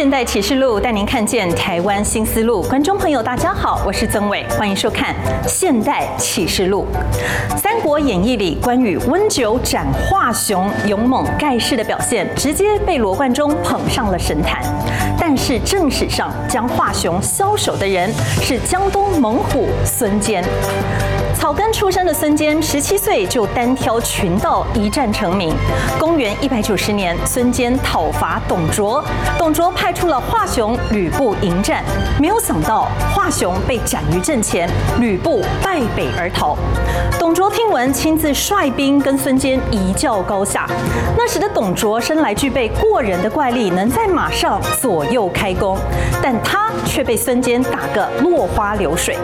现代启示录带您看见台湾新思路。观众朋友，大家好，我是曾伟，欢迎收看《现代启示录》。《三国演义》里关羽温酒斩华雄勇猛盖世的表现，直接被罗贯中捧上了神坛。但是正史上将华雄枭首的人是江东猛虎孙坚。草根出身的孙坚，十七岁就单挑群盗，一战成名。公元一百九十年，孙坚讨伐董卓，董卓派出了华雄、吕布迎战，没有想到华雄被斩于阵前，吕布败北而逃。董卓听闻，亲自率兵跟孙坚一较高下。那时的董卓生来具备过人的怪力，能在马上左右开弓，但他却被孙坚打个落花流水。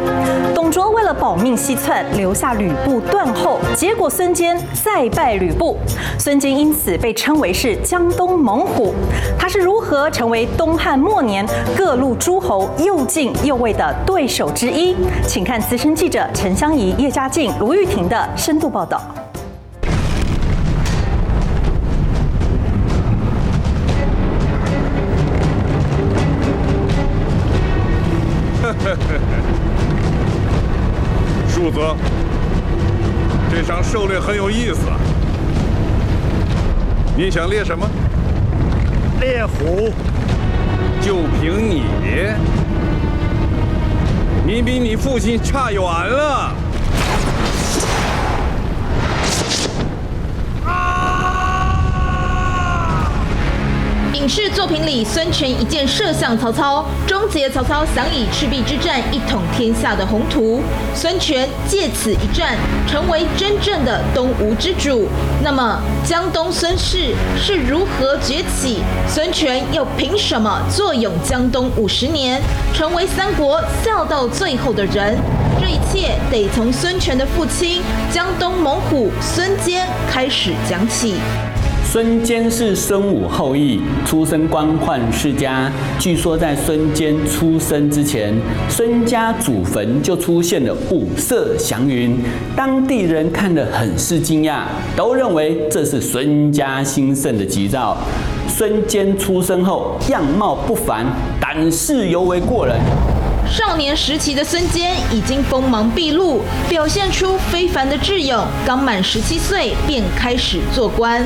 董卓为了保命西窜。留下吕布断后，结果孙坚再败吕布，孙坚因此被称为是江东猛虎。他是如何成为东汉末年各路诸侯又敬又畏的对手之一？请看资深记者陈香怡、叶嘉静、卢玉婷的深度报道。柱子，这场狩猎很有意思。你想猎什么？猎虎。就凭你，你比你父亲差远了。影视作品里，孙权一箭射向曹操，终结曹操想以赤壁之战一统天下的宏图。孙权借此一战，成为真正的东吴之主。那么，江东孙氏是如何崛起？孙权又凭什么坐拥江东五十年，成为三国笑到最后的人？这一切得从孙权的父亲江东猛虎孙坚开始讲起。孙坚是孙武后裔，出身官宦世家。据说在孙坚出生之前，孙家祖坟就出现了五色祥云，当地人看了很是惊讶，都认为这是孙家兴盛的吉兆。孙坚出生后样貌不凡，胆识尤为过人。少年时期的孙坚已经锋芒毕露，表现出非凡的智勇。刚满十七岁便开始做官。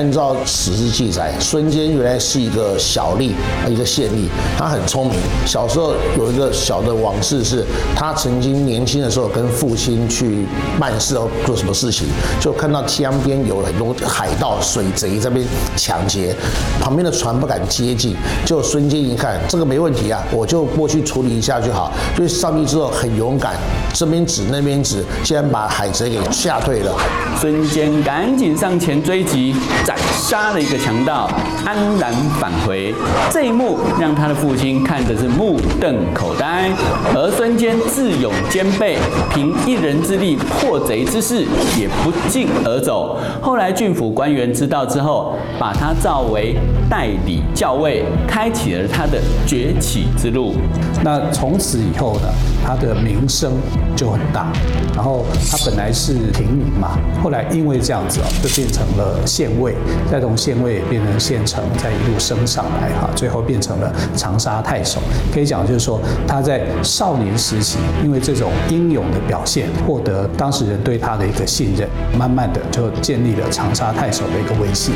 按照史实记载，孙坚原来是一个小吏，一个县吏，他很聪明。小时候有一个小的往事是，他曾经年轻的时候跟父亲去办事哦，做什么事情，就看到江边有很多海盗、水贼在边抢劫，旁边的船不敢接近。就孙坚一看，这个没问题啊，我就过去处理一下就好。所以上去之后很勇敢，这边指那边指，竟然把海贼给吓退了。孙坚赶紧上前追击。斩杀了一个强盗，安然返回。这一幕让他的父亲看的是目瞪口呆。而孙坚智勇兼备，凭一人之力破贼之事也不胫而走。后来郡府官员知道之后，把他召为代理校尉，开启了他的崛起之路。那从此以后呢，他的名声就很大。然后他本来是平民嘛，后来因为这样子哦，就变成了县尉。再从县尉变成县丞，再一路升上来哈，最后变成了长沙太守。可以讲就是说，他在少年时期，因为这种英勇的表现，获得当时人对他的一个信任，慢慢的就建立了长沙太守的一个威信。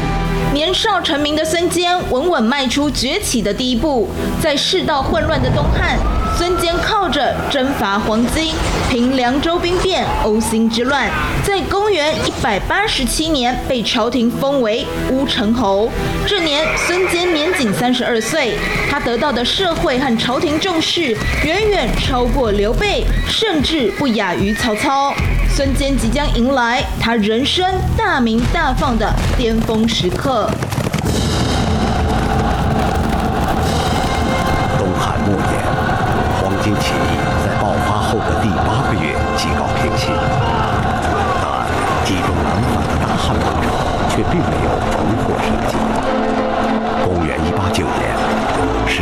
年少成名的孙坚，稳稳迈出崛起的第一步，在世道混乱的东汉。孙坚靠着征伐黄巾，平凉州兵变、欧兴之乱，在公元一百八十七年被朝廷封为乌程侯。这年孙坚年仅三十二岁，他得到的社会和朝廷重视远远超过刘备，甚至不亚于曹操。孙坚即将迎来他人生大名大放的巅峰时刻。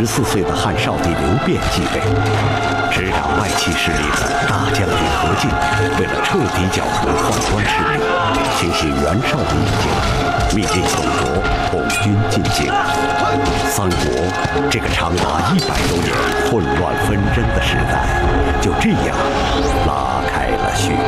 十四岁的汉少帝刘辩继位，执掌外戚势力的大将军何进，为了彻底剿除宦官势力，听信袁绍的意见，密令董卓统军进京。三国这个长达一百多年混乱纷争的时代，就这样拉开了序幕。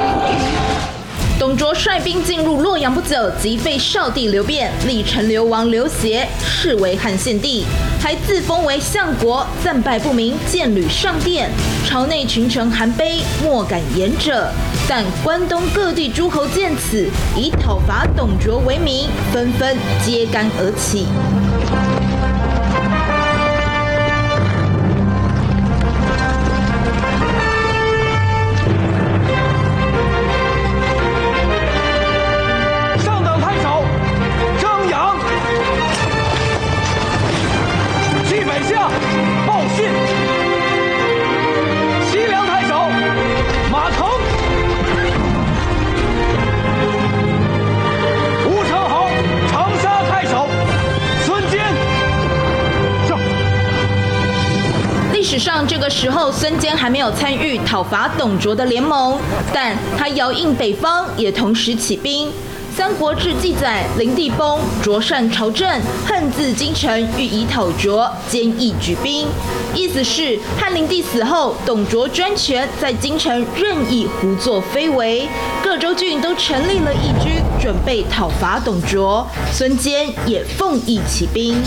董卓率兵进入洛阳不久，即废少帝刘辩，立陈留王刘协，视为汉献帝，还自封为相国，战败不明，见履上殿，朝内群臣含悲，莫敢言者。但关东各地诸侯见此，以讨伐董卓为名，纷纷揭竿而起。史上这个时候，孙坚还没有参与讨伐董卓的联盟，但他遥应北方，也同时起兵。《三国志》记载，灵帝崩，卓擅朝政，恨自京城，欲以讨卓，坚意举兵。意思是汉灵帝死后，董卓专权，在京城任意胡作非为，各州郡都成立了义军，准备讨伐董卓。孙坚也奉义起兵。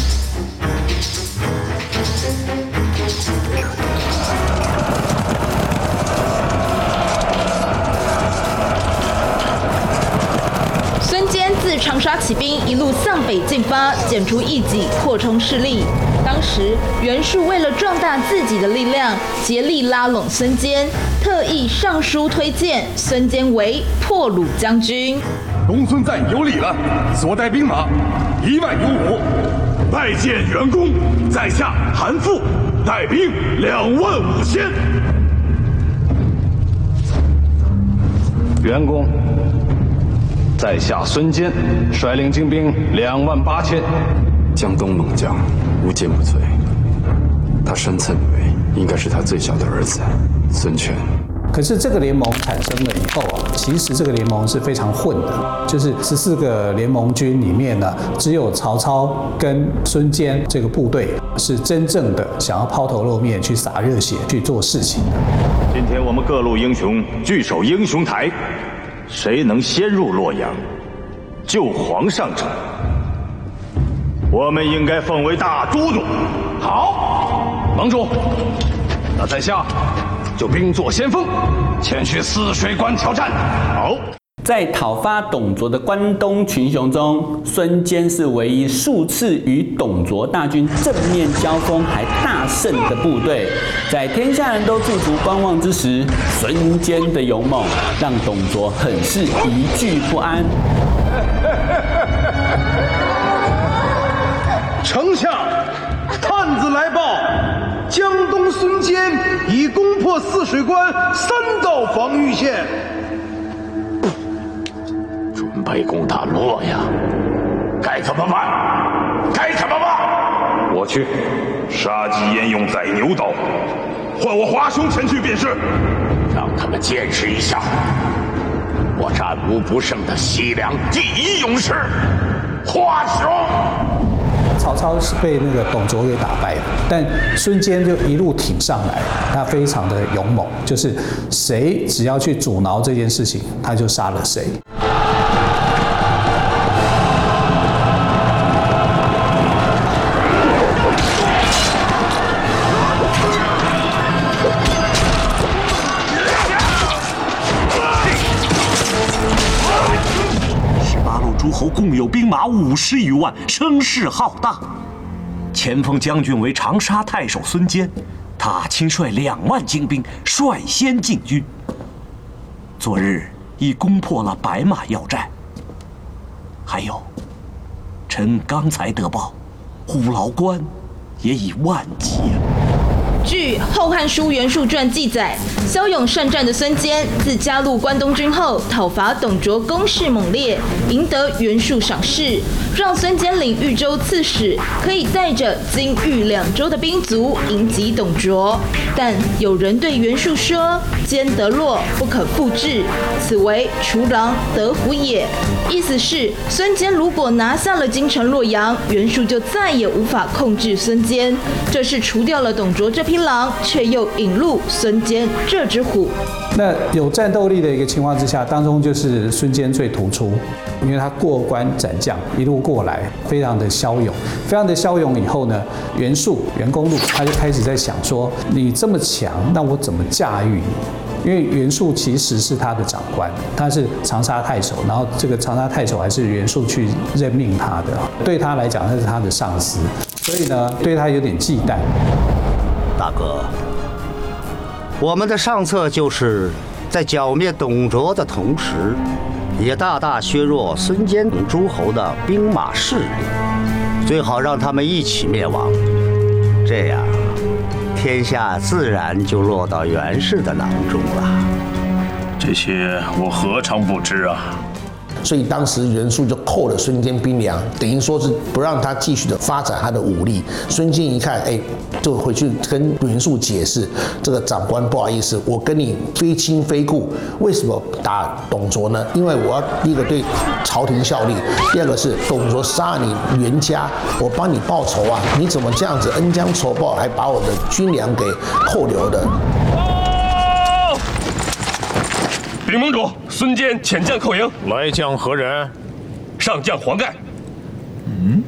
自长沙起兵，一路向北进发，剪除异己，扩充势力。当时袁术为了壮大自己的力量，竭力拉拢孙坚，特意上书推荐孙坚为破虏将军。公孙瓒有礼了，所带兵马一万有五，拜见袁公。在下韩馥，带兵两万五千。袁公。在下孙坚，率领精兵两万八千。江东猛将，无坚不摧。他身侧女为，应该是他最小的儿子孙权。可是这个联盟产生了以后啊，其实这个联盟是非常混的，就是十四个联盟军里面呢，只有曹操跟孙坚这个部队是真正的想要抛头露面去洒热血去做事情的。今天我们各路英雄聚首英雄台。谁能先入洛阳，救皇上者，我们应该奉为大都督。好，盟主，那在下就兵作先锋，前去汜水关挑战。好。在讨伐董卓的关东群雄中，孙坚是唯一数次与董卓大军正面交锋还大胜的部队。在天下人都驻足观望之时，孙坚的勇猛让董卓很是疑惧不安。丞相，探子来报，江东孙坚已攻破汜水关三道防御线。被攻打洛阳，该怎么办？该怎么办？我去，杀鸡焉用宰牛刀，换我华雄前去便是。让他们见识一下，我战无不胜的西凉第一勇士华雄。曹操是被那个董卓给打败了，但孙坚就一路挺上来，他非常的勇猛，就是谁只要去阻挠这件事情，他就杀了谁。兵马五十余万，声势浩大。前锋将军为长沙太守孙坚，他亲率两万精兵率先进军。昨日已攻破了白马要寨。还有，臣刚才得报，虎牢关也已万劫。据《后汉书·袁术传》记载，骁勇善战的孙坚自加入关东军后，讨伐董卓攻势猛烈，赢得袁术赏识，让孙坚领豫州刺史，可以带着金豫两州的兵卒迎击董卓。但有人对袁术说：“坚得洛，不可复制，此为除狼得虎也。”意思是孙坚如果拿下了京城洛阳，袁术就再也无法控制孙坚。这是除掉了董卓这批狼，却又引入孙坚这只虎。那有战斗力的一个情况之下，当中就是孙坚最突出，因为他过关斩将，一路过来，非常的骁勇，非常的骁勇。以后呢，袁术、袁公路他就开始在想说：你这么强，那我怎么驾驭你？因为袁术其实是他的长官，他是长沙太守，然后这个长沙太守还是袁术去任命他的，对他来讲那是他的上司，所以呢，对他有点忌惮。大哥。我们的上策就是在剿灭董卓的同时，也大大削弱孙坚等诸侯的兵马势力，最好让他们一起灭亡。这样，天下自然就落到袁氏的囊中了。这些我何尝不知啊！所以当时袁术就扣了孙坚兵粮，等于说是不让他继续的发展他的武力。孙坚一看，哎，就回去跟袁术解释：这个长官不好意思，我跟你非亲非故，为什么打董卓呢？因为我要第一个对朝廷效力，第二个是董卓杀你袁家，我帮你报仇啊！你怎么这样子恩将仇报，还把我的军粮给扣留的？禀盟主，孙坚遣将寇营。来将何人？上将黄盖。嗯。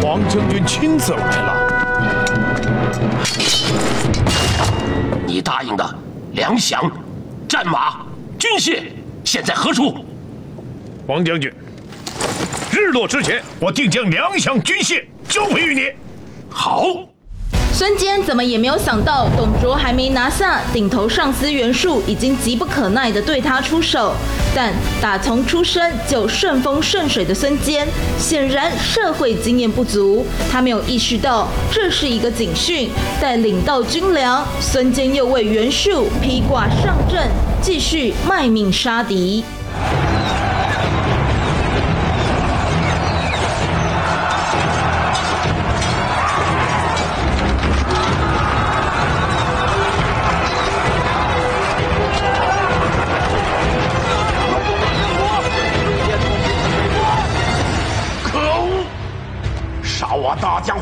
黄将军亲自来了。你答应的粮饷、战马、军械，现在何处？黄将军。日落之前，我定将粮饷军械交回于你。好。孙坚怎么也没有想到，董卓还没拿下顶头上司袁术，已经急不可耐地对他出手。但打从出生就顺风顺水的孙坚，显然社会经验不足，他没有意识到这是一个警讯。待领到军粮，孙坚又为袁术披挂上阵，继续卖命杀敌。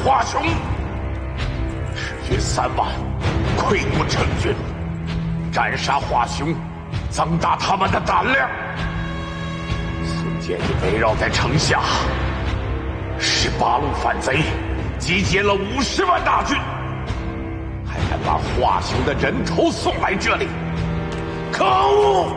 华雄，赤军三万，溃不成军。斩杀华雄，增大他们的胆量。孙坚已围绕在城下，十八路反贼集结了五十万大军，还敢把华雄的人头送来这里？可恶！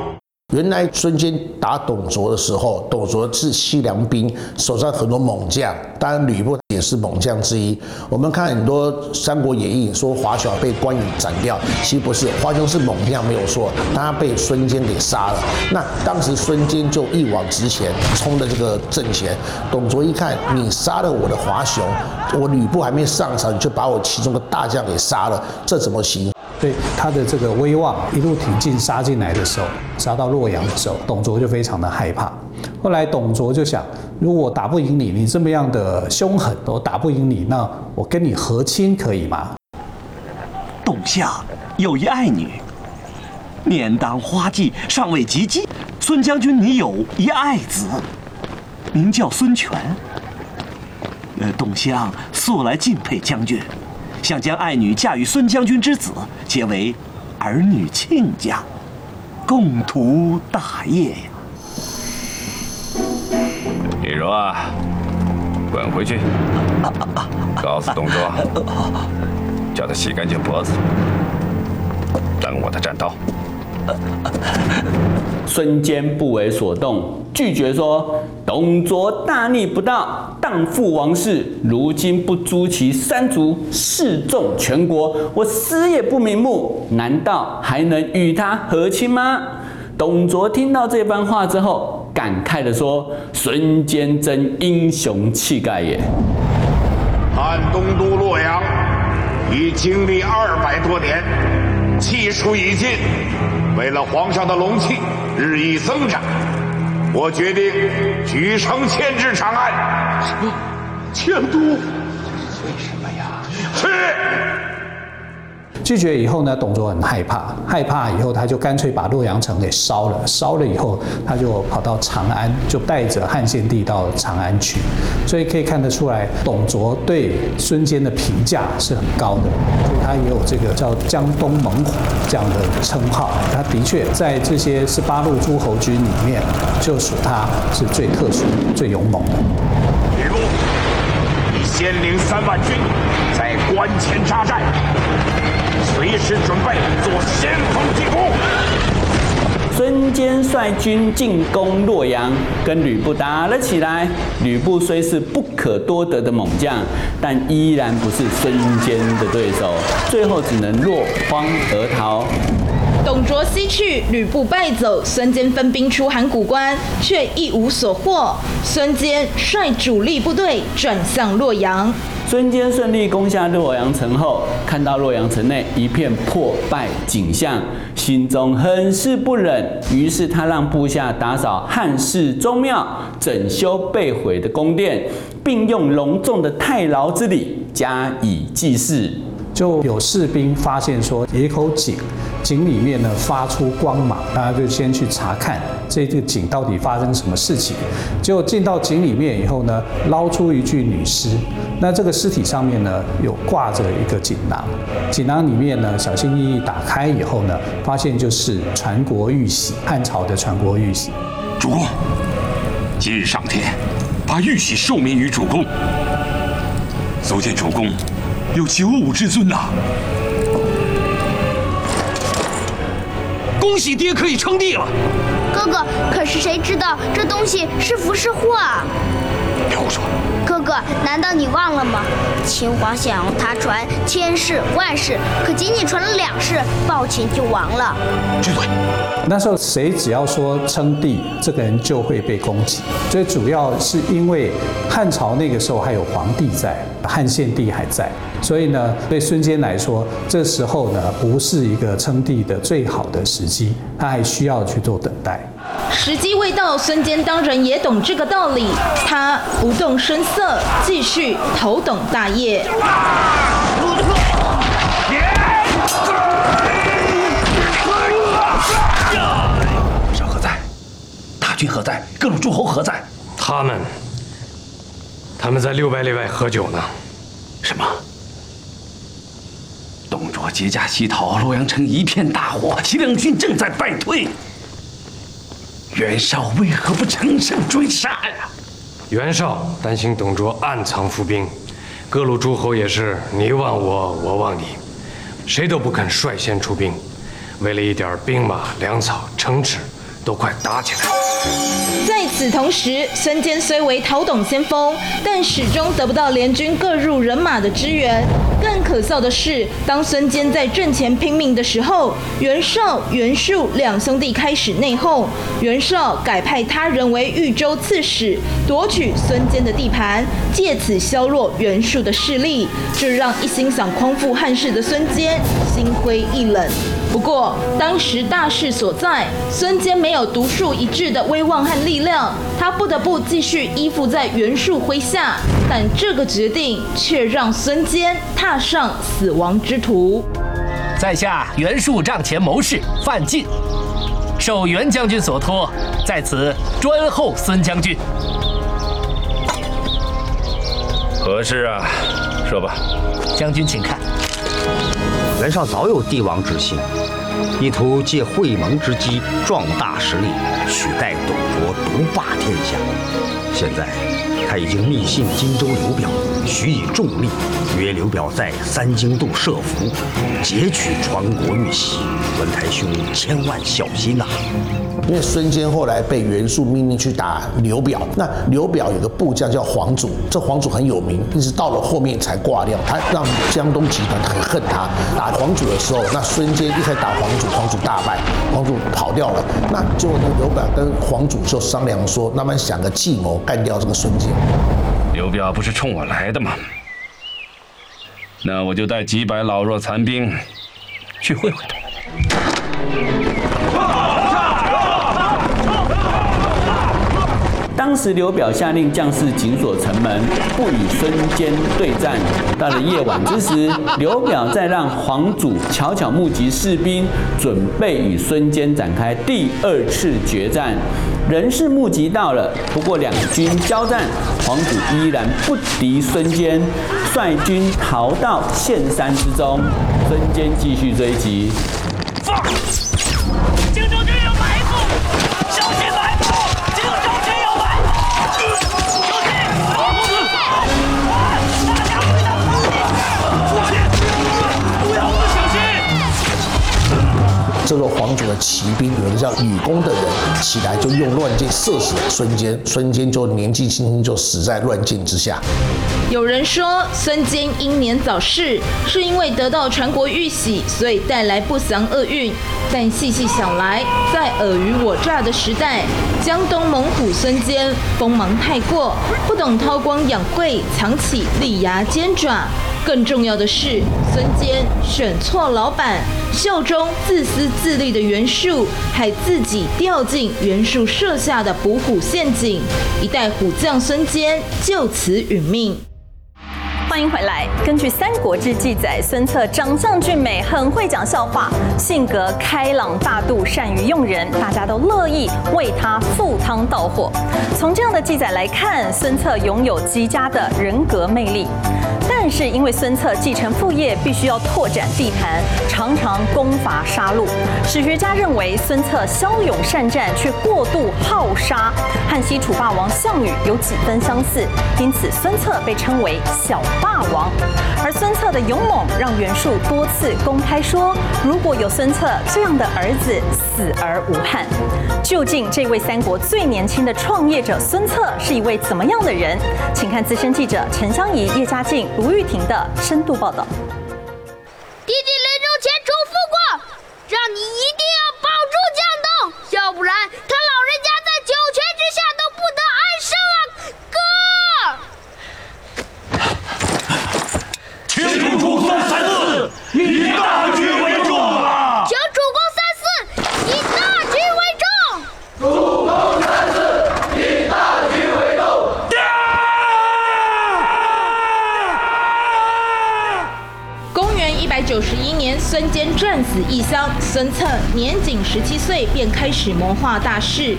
原来孙坚打董卓的时候，董卓是西凉兵，手上很多猛将，当然吕布是猛将之一。我们看很多《三国演义》说华雄被关羽斩掉，其实不是，华雄是猛将没有错，但他被孙坚给杀了。那当时孙坚就一往直前，冲的这个阵前。董卓一看你杀了我的华雄，我吕布还没上场，你就把我其中的大将给杀了，这怎么行？对他的这个威望一路挺进杀进来的时候，杀到洛阳的时候，董卓就非常的害怕。后来董卓就想，如果我打不赢你，你这么样的凶狠，我打不赢你，那我跟你和亲可以吗？董相有一爱女，年当花季，尚未及笄。孙将军，你有一爱子，名叫孙权。呃，董相素来敬佩将军。想将爱女嫁与孙将军之子，结为儿女亲家，共图大业呀！李荣啊，滚回去，告诉董卓，叫他洗干净脖子，等我的战刀。孙坚不为所动，拒绝说：“董卓大逆不道，荡覆王室，如今不诛其三族，示众全国，我死也不瞑目。难道还能与他和亲吗？”董卓听到这番话之后，感慨地说：“孙坚真英雄气概也。”汉东都洛阳已经历二百多年，气数已尽，为了皇上的龙气日益增长，我决定举城迁至长安。什么？迁都？为什么呀？是。拒绝以后呢，董卓很害怕，害怕以后他就干脆把洛阳城给烧了。烧了以后，他就跑到长安，就带着汉献帝到长安去。所以可以看得出来，董卓对孙坚的评价是很高的，所以他也有这个叫江东猛虎这样的称号。他的确在这些十八路诸侯军里面，就属他是最特殊、最勇猛的。吕布，你先领三万军在关前扎寨。随时准备做先锋进攻。孙坚率军进攻洛阳，跟吕布打了起来。吕布虽是不可多得的猛将，但依然不是孙坚的对手，最后只能落荒而逃。董卓西去，吕布败走，孙坚分兵出函谷关，却一无所获。孙坚率主力部队转向洛阳。孙坚顺利攻下洛阳城后，看到洛阳城内一片破败景象，心中很是不忍。于是他让部下打扫汉室宗庙，整修被毁的宫殿，并用隆重的太牢之礼加以祭祀。就有士兵发现说，有一口井，井里面呢发出光芒，大家就先去查看这个井到底发生什么事情。结果进到井里面以后呢，捞出一具女尸。那这个尸体上面呢，有挂着一个锦囊，锦囊里面呢，小心翼翼打开以后呢，发现就是传国玉玺，汉朝的传国玉玺。主公，今日上天，把玉玺授命于主公，足见主公。有九五之尊呐！恭喜爹可以称帝了。哥哥，可是谁知道这东西是福是祸啊？别胡说。哥哥，难道你忘了吗？秦皇想要他传千世万世，可仅仅传了两世，暴秦就亡了。闭嘴！那时候谁只要说称帝，这个人就会被攻击。最主要是因为汉朝那个时候还有皇帝在，汉献帝还在。所以呢，对孙坚来说，这时候呢不是一个称帝的最好的时机，他还需要去做等待。时机未到，孙坚当然也懂这个道理，他不动声色，继续头等大业。上何在？大军何在？各路诸侯何在？他们，他们在六百里外喝酒呢。什么？董卓劫驾西逃，洛阳城一片大火，西凉军正在败退。袁绍为何不乘胜追杀呀？袁绍担心董卓暗藏伏兵，各路诸侯也是你望我，我望你，谁都不肯率先出兵。为了一点兵马、粮草、城池，都快打起来了。在此同时，孙坚虽为讨董先锋，但始终得不到联军各路人马的支援。更可笑的是，当孙坚在阵前拼命的时候，袁绍、袁术两兄弟开始内讧。袁绍改派他人为豫州刺史，夺取孙坚的地盘，借此削弱袁术的势力。这让一心想匡复汉室的孙坚心灰意冷。不过，当时大势所在，孙坚没有独树一帜的威望和力量，他不得不继续依附在袁术麾下。但这个决定却让孙坚踏上死亡之途。在下袁术帐前谋士范进，受袁将军所托，在此专候孙将军。何事啊？说吧。将军请看。袁绍早有帝王之心，意图借会盟之机壮大实力，取代董卓独霸天下。现在他已经密信荆州刘表，许以重利，约刘表在三荆渡设伏，劫取传国玉玺。文台兄千万小心呐、因为孙坚后来被袁术命令去打刘表，那刘表有个部将叫黄祖，这黄祖很有名，一直到了后面才挂掉。他让江东集团很恨他。打黄祖的时候，那孙坚一开始打黄祖，黄祖大败，黄祖跑掉了。那就刘表跟黄祖就商量说，慢慢想个计谋干掉这个孙坚。刘表不是冲我来的吗？那我就带几百老弱残兵去会会他。当时刘表下令将士紧锁城门，不与孙坚对战。到了夜晚之时，刘表再让黄祖悄悄募集士兵，准备与孙坚展开第二次决战。人是募集到了，不过两军交战，黄祖依然不敌孙坚，率军逃到峴山之中。孙坚继续追击。这个皇族的骑兵，有个叫吕公的人起来就用乱箭射死了孙坚，孙坚就年纪轻轻就死在乱箭之下。有人说孙坚英年早逝，是因为得到传国玉玺，所以带来不祥厄运。但细细想来，在尔虞我诈的时代，江东猛虎孙坚锋芒太过，不懂韬光养晦，藏起利牙尖爪。更重要的是，孙坚选错老板，效忠自私自利的袁术，还自己掉进袁术设下的捕虎陷阱，一代虎将孙坚就此殒命。欢迎回来。根据《三国志》记载，孙策长相俊美，很会讲笑话，性格开朗大度，善于用人，大家都乐意为他赴汤蹈火。从这样的记载来看，孙策拥有极佳的人格魅力。是因为孙策继承父业，必须要拓展地盘，常常攻伐杀戮。史学家认为孙策骁勇善战，却过度好杀，和西楚霸王项羽有几分相似，因此孙策被称为小霸王。而孙策的勇猛，让袁术多次公开说，如果有孙策这样的儿子，死而无憾。究竟这位三国最年轻的创业者孙策是一位怎么样的人？请看资深记者陈香怡、叶嘉静、卢玉婷的深度报道。弟弟临终前嘱咐过，让你一定要保住江东，要不然他老人家在九泉之下都不得安生啊！哥，请主公三思，以大局为重啊！请主公三思，以大局为重。主公三思，以大局为重。一百九十一年，孙坚战死异乡，孙策年仅十七岁便开始谋划大事。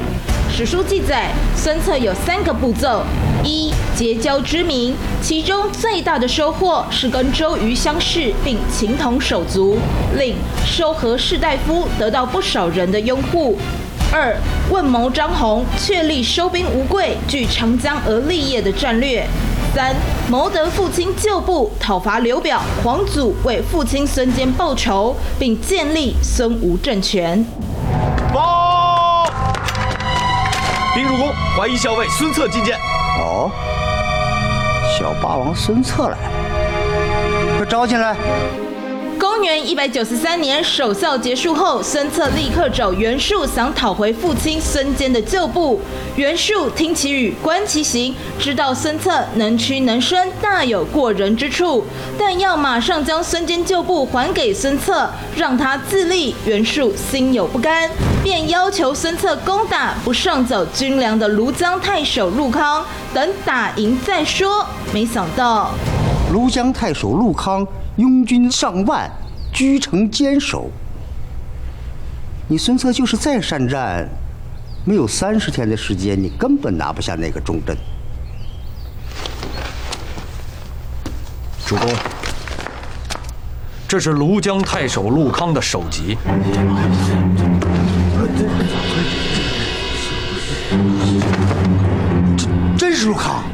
史书记载，孙策有三个步骤：一、结交知名，其中最大的收获是跟周瑜相识并情同手足，令收合士大夫得到不少人的拥护；二、问谋张宏，确立收兵无贵，据长江而立业的战略。三谋得父亲旧部讨伐刘表，黄祖为父亲孙坚报仇，并建立孙吴政权。报，兵入宫，怀疑校尉孙策觐见。哦，小霸王孙策来了，快招进来。公元一百九十三年，守孝结束后，孙策立刻找袁术，想讨回父亲孙坚的旧部。袁术听其语，观其行，知道孙策能屈能伸，大有过人之处，但要马上将孙坚旧部还给孙策，让他自立。袁术心有不甘，便要求孙策攻打不上缴军粮的庐江太守陆康，等打赢再说。没想到，庐江太守陆康。拥军上万，居城坚守。你孙策就是再善战，没有三十天的时间，你根本拿不下那个重镇。主公，这是庐江太守陆康的首级。真真是陆康？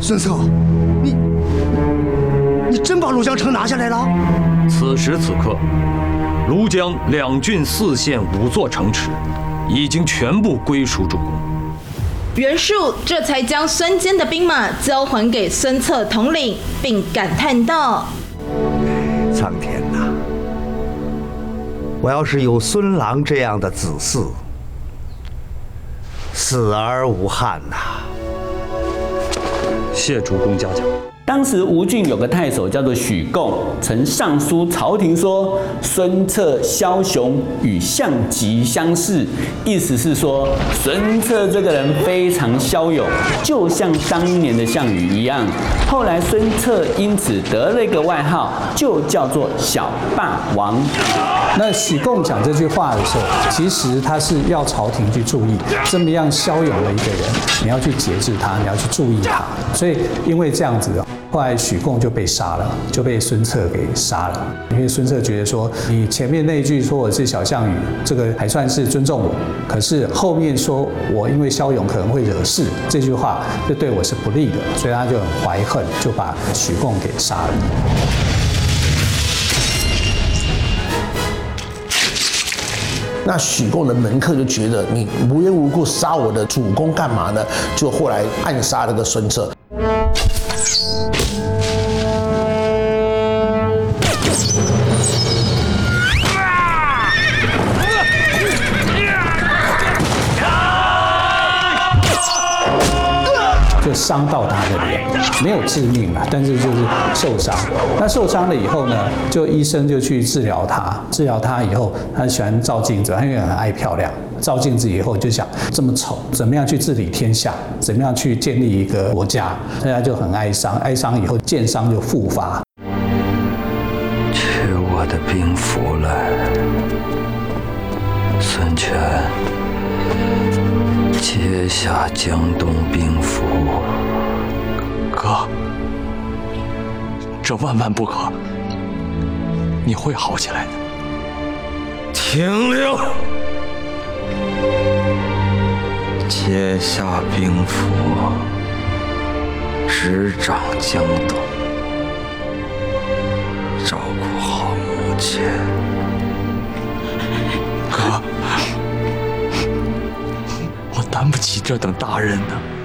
孙策，你。你真把庐江城拿下来了？此时此刻，庐江两郡四县五座城池，已经全部归属主公。袁术这才将孙坚的兵马交还给孙策统领，并感叹道：“苍天哪！我要是有孙郎这样的子嗣，死而无憾呐！”谢主公嘉奖。当时吴郡有个太守叫做许贡，曾上书朝廷说孙策枭雄与项籍相似，意思是说孙策这个人非常骁勇，就像当年的项羽一样。后来孙策因此得了一个外号，就叫做小霸王。那许贡讲这句话的时候，其实他是要朝廷去注意这么样骁勇的一个人，你要去节制他，你要去注意他。所以因为这样子。后来许贡就被杀了，就被孙策给杀了。因为孙策觉得说，你前面那一句说我是小项羽，这个还算是尊重我，可是后面说我因为骁勇可能会惹事，这句话就对我是不利的，所以他就很怀恨，就把许贡给杀了。那许贡的门客就觉得你无缘无故杀我的主公干嘛呢？就后来暗杀了个孙策。伤到他的脸，没有致命啊，但是就是受伤。那受伤了以后呢，就医生就去治疗他。治疗他以后，他喜欢照镜子，他因为很爱漂亮。照镜子以后就想这么丑，怎么样去治理天下？怎么样去建立一个国家？大家就很哀伤。哀伤以后，剑伤就复发。取我的兵符来，孙权。接下江东兵符。哥，这万万不可！你会好起来的。停令，接下兵符，执掌江东，照顾好母亲。哥，我担不起这等大任呢。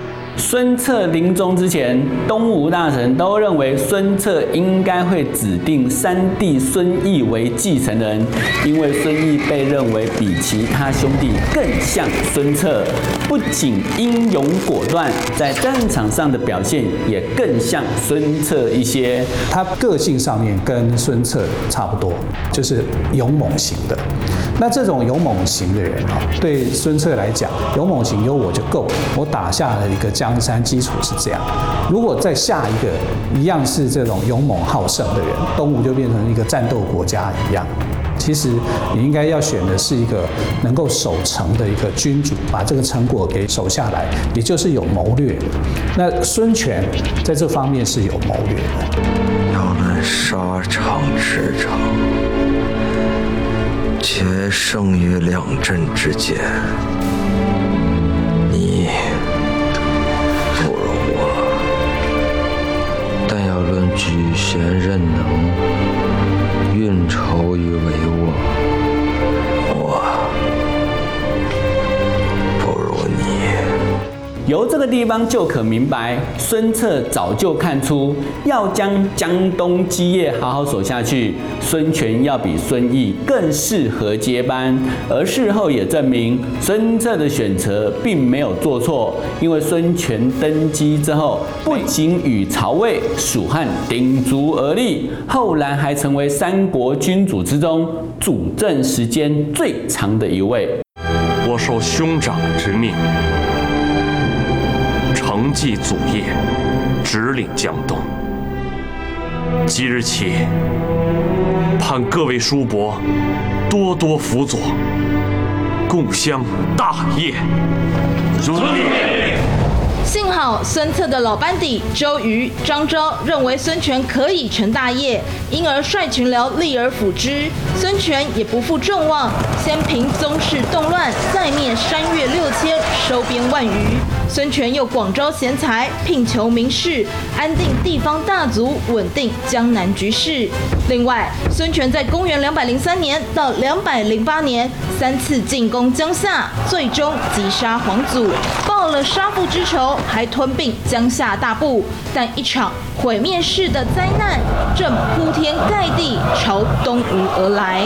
孙策临终之前，东吴大臣都认为孙策应该会指定三弟孙义为继承人，因为孙义被认为比其他兄弟更像孙策，不仅英勇果断，在战场上的表现也更像孙策一些。他个性上面跟孙策差不多，就是勇猛型的。那这种勇猛型的人啊，对孙策来讲，勇猛型有我就够，我打下了一个江江山基础是这样。如果再下一个一样是这种勇猛好胜的人，东吴就变成一个战斗国家一样。其实你应该要选的是一个能够守城的一个君主，把这个成果给守下来，也就是有谋略。那孙权在这方面是有谋略的。要论沙场之长。且胜于两阵之间，举贤任能、运筹于帷幄，由这个地方就可明白，孙策早就看出要将江东基业好好守下去，孙权要比孙毅更适合接班。而事后也证明，孙策的选择并没有做错，因为孙权登基之后，不仅与曹魏、蜀汉鼎足而立，后来还成为三国君主之中主政时间最长的一位。我受兄长之命。承继祖业，直领江东。即日起，盼各位叔伯多多辅佐，共襄大业。遵命。幸好孙策的老班底周瑜、张昭认为孙权可以成大业，因而率群僚立而辅之。孙权也不负众望，先平宗室动乱，再灭山岳六千，收编万余。孙权又广招贤才，聘求名士，安定地方大族，稳定江南局势。另外，孙权在公元两百零三年到两百零八年三次进攻江夏，最终击杀黄祖，报了杀父之仇，还吞并江夏大部。但一场毁灭式的灾难正铺天盖地朝东吴而来。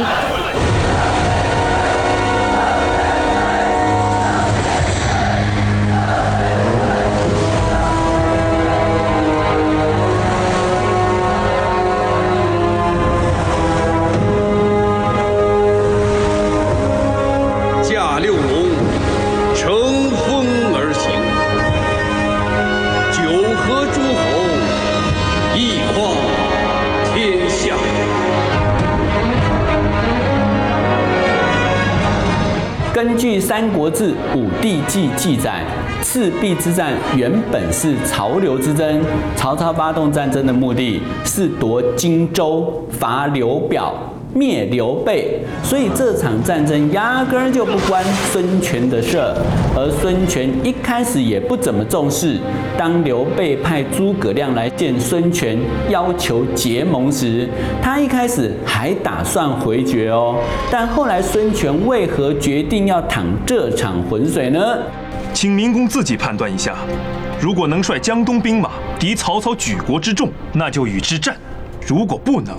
三国志·武帝纪》记载，赤壁之战原本是曹刘之争。曹操发动战争的目的是夺荆州、伐刘表。灭刘备，所以这场战争压根儿就不关孙权的事儿。而孙权一开始也不怎么重视。当刘备派诸葛亮来见孙权，要求结盟时，他一开始还打算回绝哦。但后来孙权为何决定要淌这场浑水呢？请明公自己判断一下。如果能率江东兵马敌曹操举国之众，那就与之战；如果不能，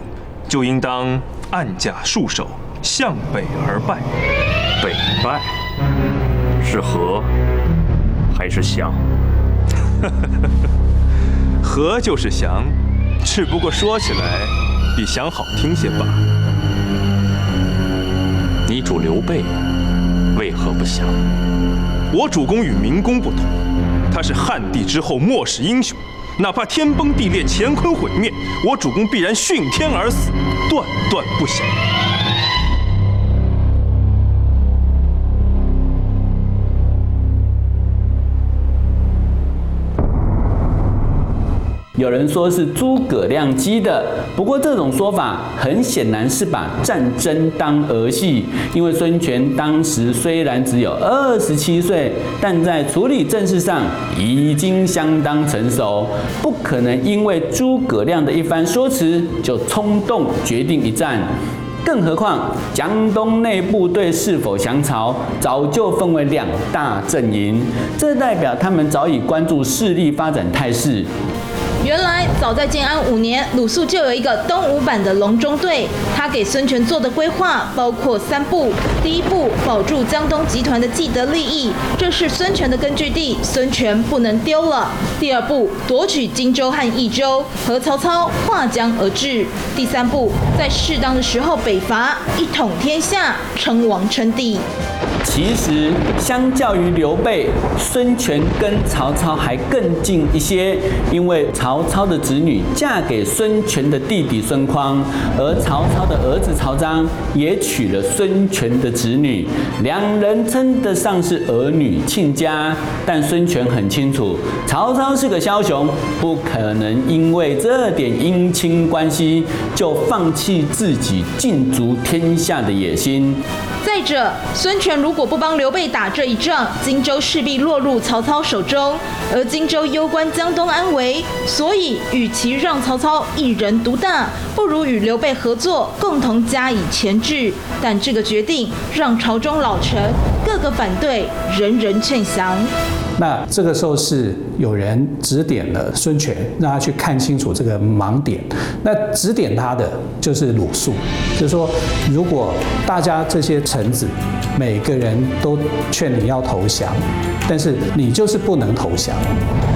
就应当。按甲戍守，向北而败。北败是和还是降？和就是降，只不过说起来比降好听些罢。你主刘备为何不降？我主公与明公不同，他是汉帝之后末世英雄。哪怕天崩地裂、乾坤毁灭，我主公必然殉天而死，断断不降。有人说是诸葛亮激的，不过这种说法很显然是把战争当儿戏。因为孙权当时虽然只有二十七岁，但在处理政事上已经相当成熟，不可能因为诸葛亮的一番说辞就冲动决定一战。更何况江东内部对是否降曹早就分为两大阵营，这代表他们早已关注势力发展态势。原来早在建安五年，鲁肃就有一个东吴版的隆中对。他给孙权做的规划包括三步：第一步，保住江东集团的既得利益，这是孙权的根据地，孙权不能丢了；第二步，夺取荆州和益州，和曹操划江而治；第三步，在适当的时候北伐，一统天下，称王称帝。其实，相较于刘备，孙权跟曹操还更近一些，因为曹操的子女嫁给孙权的弟弟孙匡，而曹操的儿子曹彰也娶了孙权的子女，两人称得上是儿女亲家。但孙权很清楚，曹操是个枭雄，不可能因为这点姻亲关系就放弃自己尽足天下的野心。再者，孙权如果不帮刘备打这一仗，荆州势必落入曹操手中，而荆州攸关江东安危，所以与其让曹操一人独大，不如与刘备合作，共同加以钳制。但这个决定让朝中老臣个个反对，人人劝降。那这个时候是有人指点了孙权，让他去看清楚这个盲点。那指点他的就是鲁肃，就是说，如果大家这些臣子每个人都劝你要投降，但是你就是不能投降，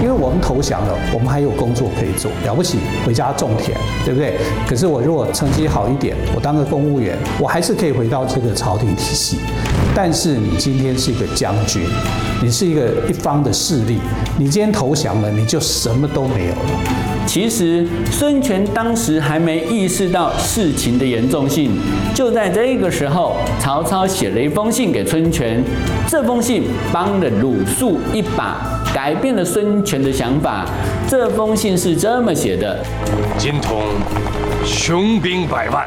因为我们投降了，我们还有工作可以做，了不起回家种田，对不对？可是我如果成绩好一点，我当个公务员，我还是可以回到这个朝廷体系。但是你今天是一个将军，你是一个一方的势力，你今天投降了，你就什么都没有了。其实孙权当时还没意识到事情的严重性。就在这个时候，曹操写了一封信给孙权，这封信帮了鲁肃一把，改变了孙权的想法。这封信是这么写的：金统雄兵百万，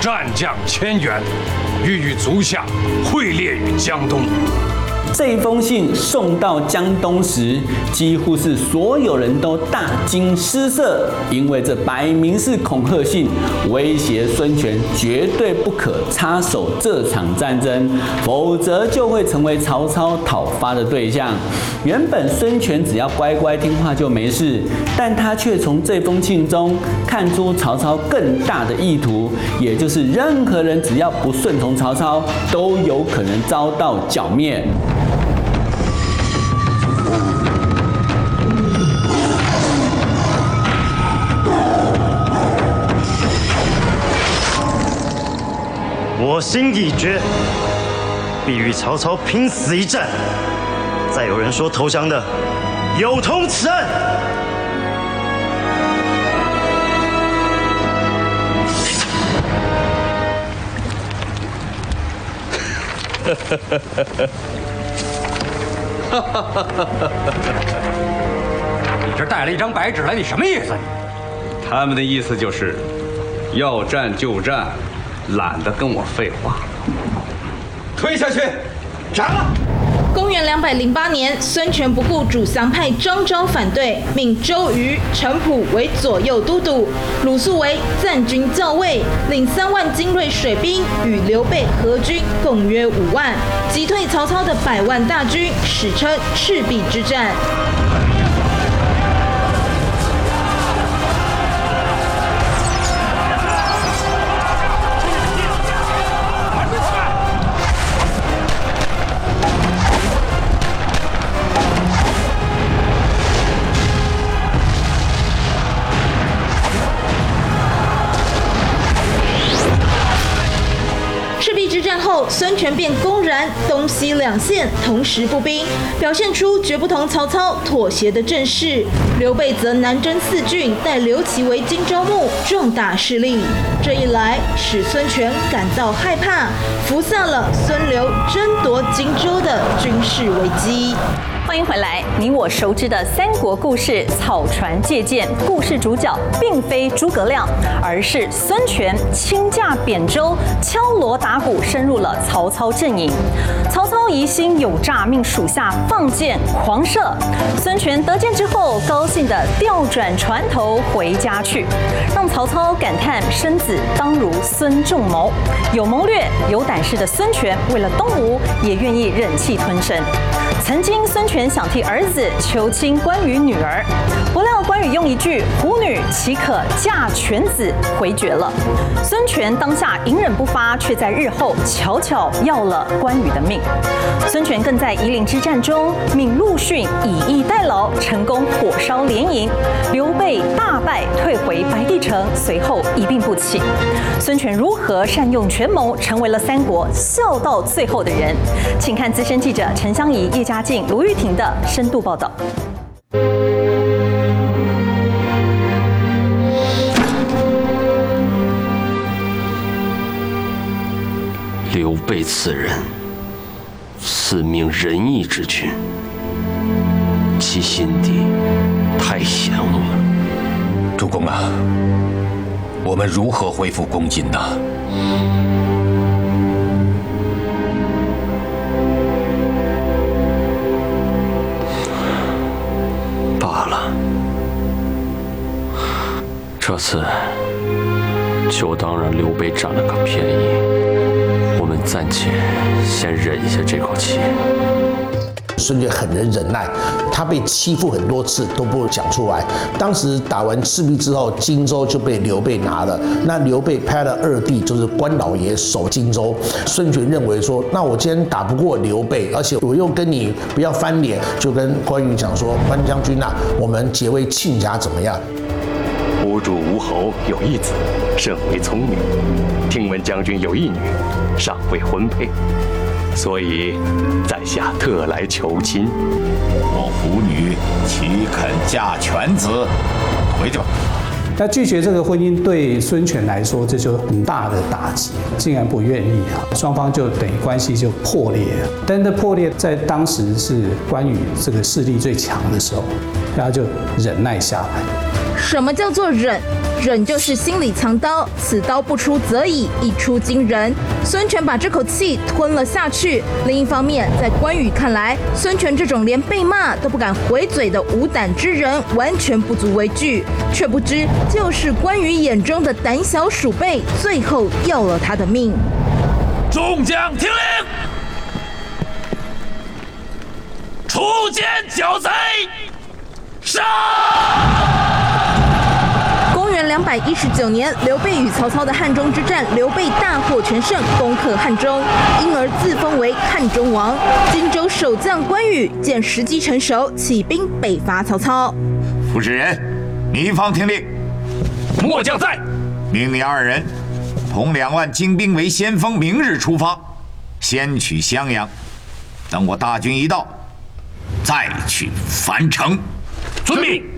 战将千员，欲与足下会列于江东。这封信送到江东时，几乎是所有人都大惊失色，因为这摆明是恐吓信，威胁孙权绝对不可插手这场战争，否则就会成为曹操讨伐的对象。原本孙权只要乖乖听话就没事，但他却从这封信中看出曹操更大的意图，也就是任何人只要不顺从曹操，都有可能遭到剿灭。我心已决，必与曹操拼死一战。再有人说投降的，有同此案。哈哈哈哈哈！哈哈哈哈哈！你这带了一张白纸来，你什么意思？他们的意思就是，要战就战。懒得跟我废话，推下去，斩了！公元两百零八年，孙权不顾主降派张昭反对，命周瑜、程普为左右都督，鲁肃为赞军校尉，领三万精锐水兵与刘备合军，共约五万，击退曹操的百万大军，史称赤壁之战。孙权便公然东西两线同时布兵，表现出绝不同曹操妥协的阵势。刘备则南征四郡，待刘琦为荆州牧，壮大势力。这一来，使孙权感到害怕，伏下了孙刘争夺荆州的军事危机。欢迎回来，你我熟知的三国故事《草船借箭》，故事主角并非诸葛亮，而是孙权亲驾扁舟，敲锣打鼓，深入了曹操阵营。曹操疑心有诈，命属下放箭狂射。孙权得箭之后，高兴地调转船头回家去，让曹操感叹生子当如孙仲谋。有谋略、有胆识的孙权，为了东吴，也愿意忍气吞声。曾经孙权想替儿子求亲关于女儿，不料关羽用一句“虎女岂可嫁犬子”回绝了。孙权当下隐忍不发，却在日后巧巧要了关羽的命。孙权更在夷陵之战中命陆逊以逸待劳，成功火烧连营，刘备大败，退回白帝城，随后一病不起。孙权如何善用权谋，成为了三国笑到最后的人？请看资深记者陈香怡、叶嘉靖、卢玉婷的深度报道。刘备此人，赐命仁义之君，其心地太险恶了。主公啊，我们如何恢复公瑾呢？罢了，这次就当让刘备占了个便宜。暂且先忍一下这口气。孙权很能忍耐，他被欺负很多次都不讲出来。当时打完赤壁之后，荆州就被刘备拿了。那刘备派了二弟，就是关老爷守荆州。孙权认为说，那我今天打不过刘备，而且我又跟你不要翻脸，就跟关羽讲说，关将军呐、啊，我们结为亲家怎么样？吴主吴侯有一子，甚为聪明。听闻将军有一女，尚未婚配，所以在下特来求亲。我虎女岂肯嫁犬子？回去吧。那拒绝这个婚姻对孙权来说，这就很大的打击，竟然不愿意啊，双方就等于关系就破裂了。但这破裂在当时是关羽这个势力最强的时候，然后就忍耐下来。什么叫做忍？忍就是心里藏刀，此刀不出则已，一出惊人。孙权把这口气吞了下去。另一方面，在关羽看来，孙权这种连被骂都不敢回嘴的无胆之人，完全不足为惧。却不知，就是关羽眼中的胆小鼠辈，最后要了他的命。众将听令，初见剿贼，杀！两百一十九年，刘备与曹操的汉中之战，刘备大获全胜，攻克汉中，因而自封为汉中王。荆州守将关羽见时机成熟，起兵北伐曹操。傅士仁，糜芳听令。末将在。命你二人同两万精兵为先锋，明日出发，先取襄阳。等我大军一到，再去樊城。遵命。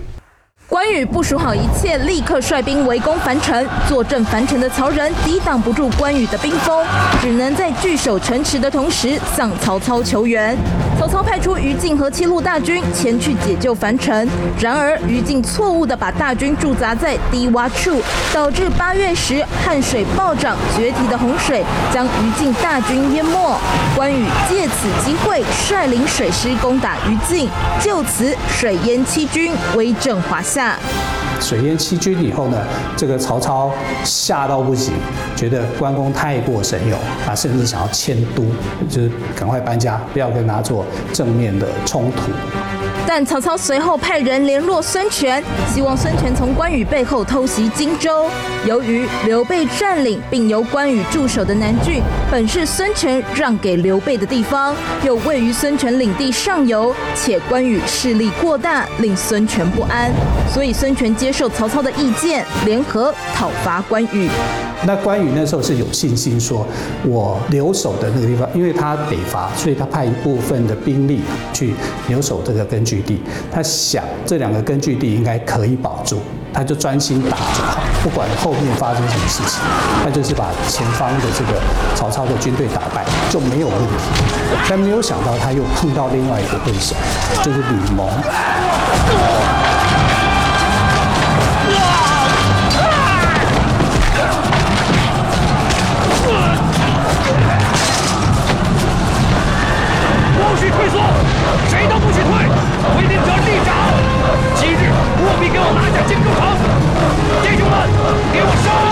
关羽部署好一切，立刻率兵围攻樊城。坐镇樊城的曹仁抵挡不住关羽的兵锋，只能在据守城池的同时向曹操求援。曹操派出于禁和七路大军前去解救樊城，然而于禁错误地把大军驻扎在低洼处，导致八月时汉水暴涨，决堤的洪水将于禁大军淹没。关羽借此机会率领水师攻打于禁，就此水淹七军，威震华夏。水淹七军以后呢，这个曹操吓到不行，觉得关公太过神勇，啊甚至想要迁都，就是赶快搬家，不要跟他做正面的冲突。但曹操随后派人联络孙权，希望孙权从关羽背后偷袭荆州。由于刘备占领并由关羽驻守的南郡，本是孙权让给刘备的地方，又位于孙权领地上游，且关羽势力过大，令孙权不安，所以孙权接受曹操的意见，联合讨伐关羽。那关羽那时候是有信心说，我留守的那个地方，因为他北伐，所以他派一部分的兵力去留守这个根据地。他想这两个根据地应该可以保住，他就专心打就好，不管后面发生什么事情，他就是把前方的这个曹操的军队打败就没有问题。但没有想到他又碰到另外一个对手，就是吕蒙。不许退缩，谁都不许退，违令者立斩。今日务必给我拿下荆州城，弟兄们，给我杀！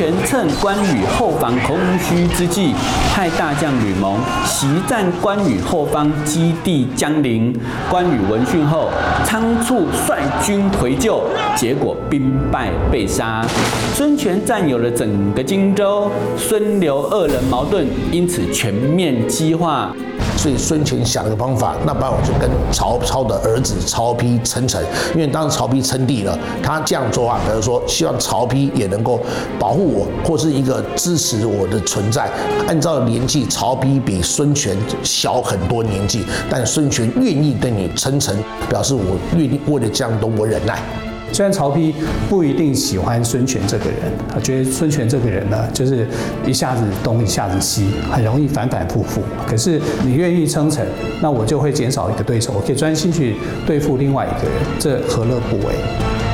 权趁关羽后方空虚之际，派大将吕蒙袭占关羽后方基地江陵。关羽闻讯后，仓促率军回救，结果兵败被杀。孙权占有了整个荆州，孙刘二人矛盾因此全面激化。所以孙权想了个方法，那不然我就跟曹操的儿子曹丕称臣，因为当时曹丕称帝了，他这样做啊，比如说希望曹丕也能够保护我，或是一个支持我的存在。按照年纪，曹丕比孙权小很多年纪，但孙权愿意对你称臣，表示我愿意为了江东我忍耐。虽然曹丕不一定喜欢孙权这个人，他觉得孙权这个人呢，就是一下子东一下子西，很容易反反复复。可是你愿意称臣，那我就会减少一个对手，我可以专心去对付另外一个人，这何乐不为？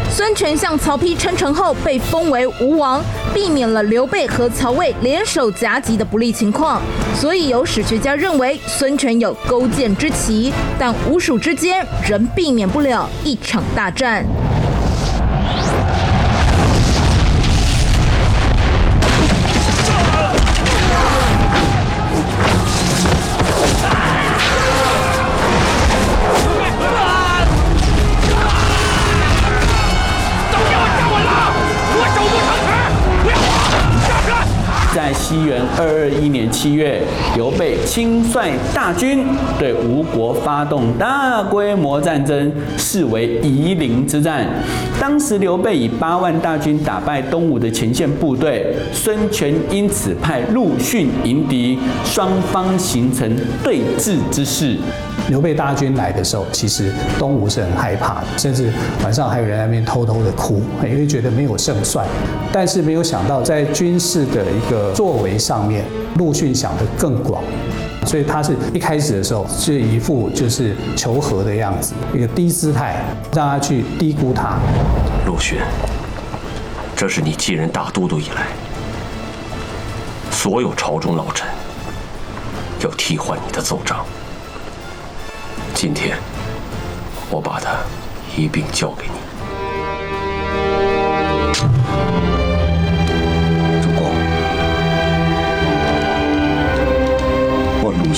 孙权向曹丕称臣后，被封为吴王，避免了刘备和曹魏联手夹击的不利情况。所以有史学家认为孙权有勾践之奇，但吴蜀之间仍避免不了一场大战。see 二二一年七月，刘备亲率大军对吴国发动大规模战争，视为夷陵之战。当时刘备以八万大军打败东吴的前线部队，孙权因此派陆逊迎敌，双方形成对峙之势。刘备大军来的时候，其实东吴是很害怕的，甚至晚上还有人在那边偷偷的哭，因为觉得没有胜算。但是没有想到，在军事的一个作为上面，陆逊想得更广，所以他是一开始的时候是一副就是求和的样子，一个低姿态，让他去低估他。陆逊，这是你继任大都督以来，所有朝中老臣要替换你的奏章。今天，我把它一并交给你。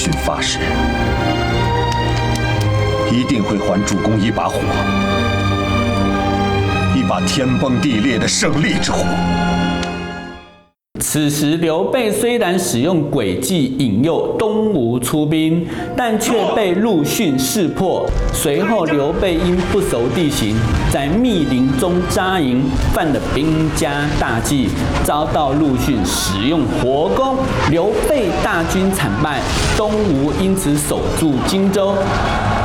我发誓，一定会还主公一把火，一把天崩地裂的胜利之火。此时，刘备虽然使用诡计引诱东吴出兵，但却被陆逊识破。随后，刘备因不熟地形，在密林中扎营，犯了兵家大忌，遭到陆逊使用火攻。刘备大军惨败，东吴因此守住荆州。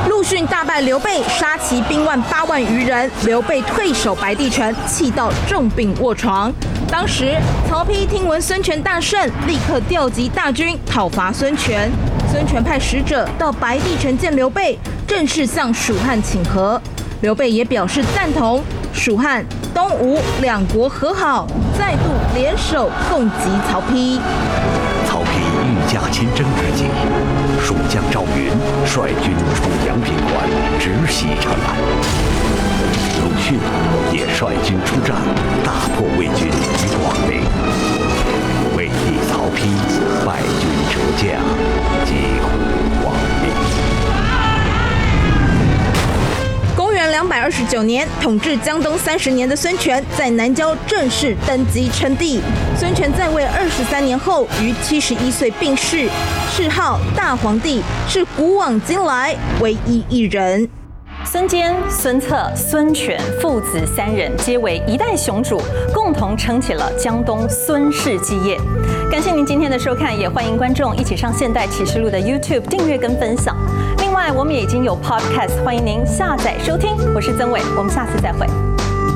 陆逊大败刘备，杀其兵万八万余人。刘备退守白帝城，气到重病卧床。当时，曹丕听闻孙权大胜，立刻调集大军讨伐孙权。孙权派使者到白帝城见刘备，正式向蜀汉请和。刘备也表示赞同，蜀汉、东吴两国和好，再度联手攻击曹丕。曹丕御驾亲征之际，蜀将赵云率军出阳平关，直袭长安。逊也率军出战，大破魏军于广陵。魏帝曹丕败军折将，几乎亡命。公元两百二十九年，统治江东三十年的孙权在南郊正式登基称帝。孙权在位二十三年后，于七十一岁病逝，谥号大皇帝，是古往今来唯一一人。孙坚、孙策、孙权父子三人皆为一代雄主，共同撑起了江东孙氏基业。感谢您今天的收看，也欢迎观众一起上《现代启示录》的 YouTube 订阅跟分享。另外，我们也已经有 Podcast，欢迎您下载收听。我是曾伟，我们下次再会。